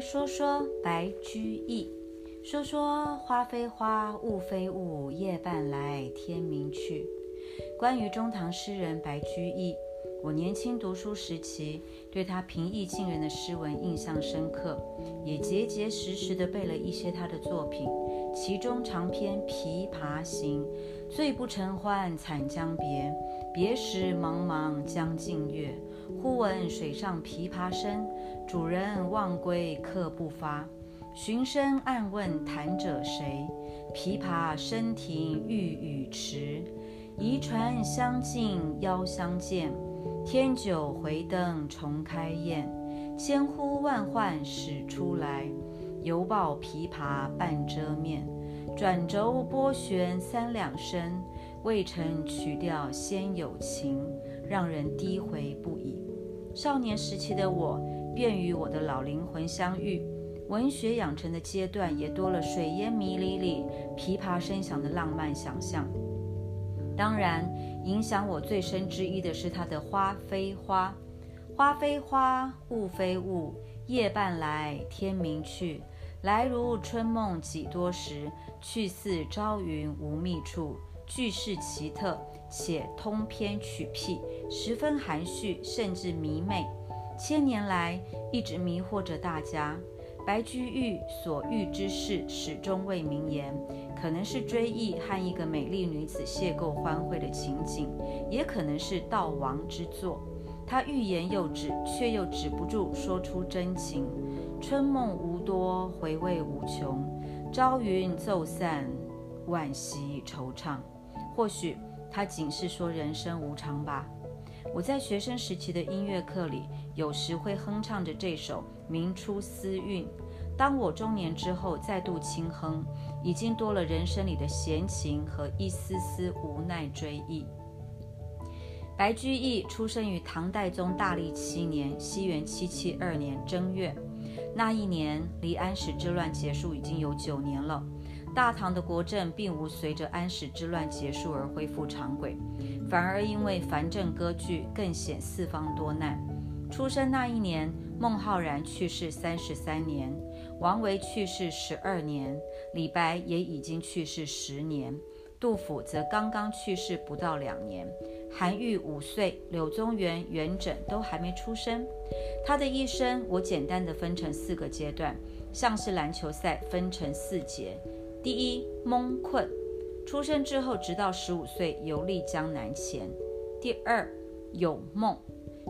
说说白居易，说说花非花，雾非雾，夜半来，天明去。关于中唐诗人白居易，我年轻读书时期对他平易近人的诗文印象深刻，也结结实实地背了一些他的作品。其中长篇《琵琶行》，醉不成欢惨将别，别时茫茫江浸月。忽闻水上琵琶声，主人忘归客不发。寻声暗问弹者谁？琵琶声停欲语迟。移船相近邀相见，天酒回灯重开宴。千呼万唤始出来，犹抱琵琶半遮面。转轴拨弦三两声，未曾曲调先有情。让人低回不已。少年时期的我，便与我的老灵魂相遇，文学养成的阶段也多了水烟迷离里琵琶声响的浪漫想象。当然，影响我最深之一的是他的《花非花》：“花非花，雾非雾，夜半来，天明去。来如春梦几多时，去似朝云无觅处。”句式奇特，且通篇曲癖，十分含蓄，甚至迷媚。千年来一直迷惑着大家。白居易所遇之事始终未明言，可能是追忆和一个美丽女子邂逅欢会的情景，也可能是悼亡之作。他欲言又止，却又止不住说出真情。春梦无多，回味无穷。朝云骤散，惋惜惆怅。或许他仅是说人生无常吧。我在学生时期的音乐课里，有时会哼唱着这首《明初思韵》。当我中年之后再度轻哼，已经多了人生里的闲情和一丝丝无奈追忆。白居易出生于唐代宗大历七年（西元七七二年）正月，那一年离安史之乱结束已经有九年了。大唐的国政并无随着安史之乱结束而恢复常轨，反而因为藩镇割据，更显四方多难。出生那一年，孟浩然去世三十三年，王维去世十二年，李白也已经去世十年，杜甫则刚刚去世不到两年，韩愈五岁，柳宗元、元稹都还没出生。他的一生，我简单的分成四个阶段，像是篮球赛分成四节。第一，蒙困，出生之后直到十五岁游历江南前。第二，有梦，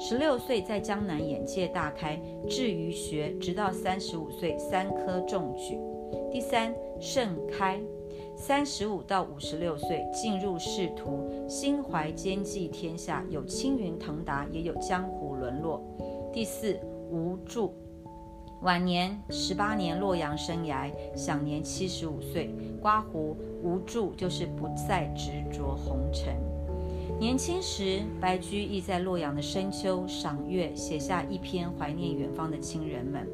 十六岁在江南眼界大开，至于学，直到三十五岁三科中举。第三，盛开，三十五到五十六岁进入仕途，心怀兼济天下，有青云腾达，也有江湖沦落。第四，无助。晚年十八年洛阳生涯，享年七十五岁。刮胡无助，就是不再执着红尘。年轻时，白居易在洛阳的深秋赏月，写下一篇怀念远方的亲人们。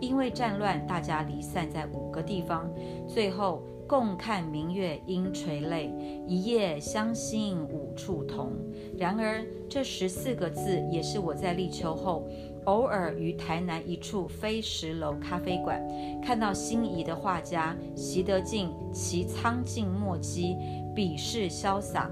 因为战乱，大家离散在五个地方，最后共看明月应垂泪，一夜相心五处同。然而，这十四个字也是我在立秋后。偶尔于台南一处非石楼咖啡馆，看到心仪的画家习得进其苍劲墨迹，笔势潇洒，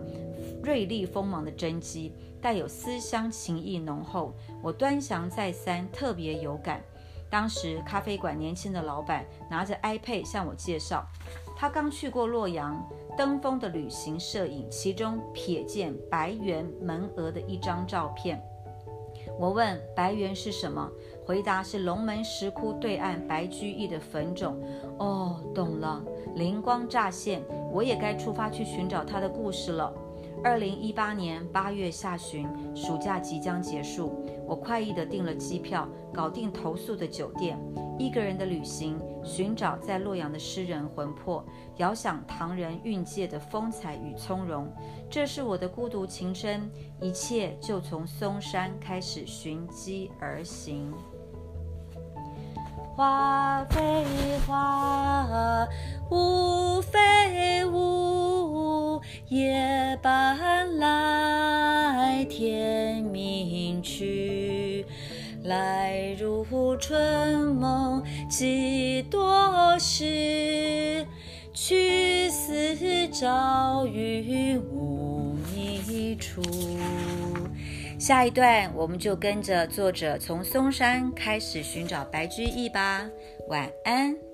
锐利锋芒的真迹，带有思乡情意浓厚。我端详再三，特别有感。当时咖啡馆年轻的老板拿着 iPad 向我介绍，他刚去过洛阳登峰的旅行摄影，其中瞥见白猿门额的一张照片。我问白猿是什么？回答是龙门石窟对岸白居易的坟冢。哦，懂了，灵光乍现，我也该出发去寻找他的故事了。二零一八年八月下旬，暑假即将结束，我快意地订了机票，搞定投宿的酒店，一个人的旅行，寻找在洛阳的诗人魂魄，遥想唐人韵界的风采与从容。这是我的孤独情深，一切就从嵩山开始寻机而行。花非花，雾非雾，夜半来，天。来如春梦几多时，去似朝雨无觅处。下一段，我们就跟着作者从嵩山开始寻找白居易吧。晚安。